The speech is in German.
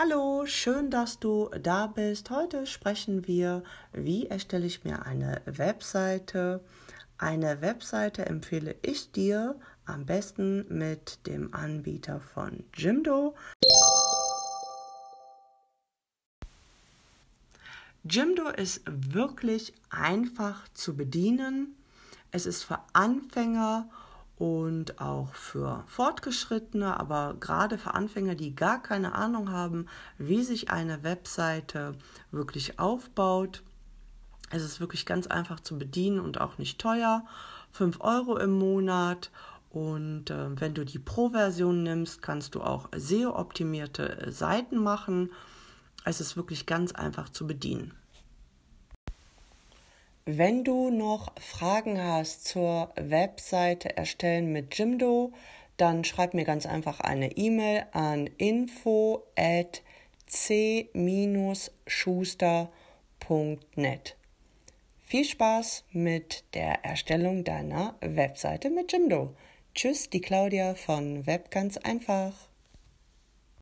Hallo, schön, dass du da bist. Heute sprechen wir, wie erstelle ich mir eine Webseite. Eine Webseite empfehle ich dir am besten mit dem Anbieter von Jimdo. Jimdo ist wirklich einfach zu bedienen. Es ist für Anfänger und auch für Fortgeschrittene, aber gerade für Anfänger, die gar keine Ahnung haben, wie sich eine Webseite wirklich aufbaut. Es ist wirklich ganz einfach zu bedienen und auch nicht teuer. 5 Euro im Monat. Und äh, wenn du die Pro-Version nimmst, kannst du auch SEO-optimierte Seiten machen. Es ist wirklich ganz einfach zu bedienen. Wenn du noch Fragen hast zur Webseite erstellen mit Jimdo, dann schreib mir ganz einfach eine E-Mail an info at c-schuster.net. Viel Spaß mit der Erstellung deiner Webseite mit Jimdo. Tschüss, die Claudia von Web ganz einfach.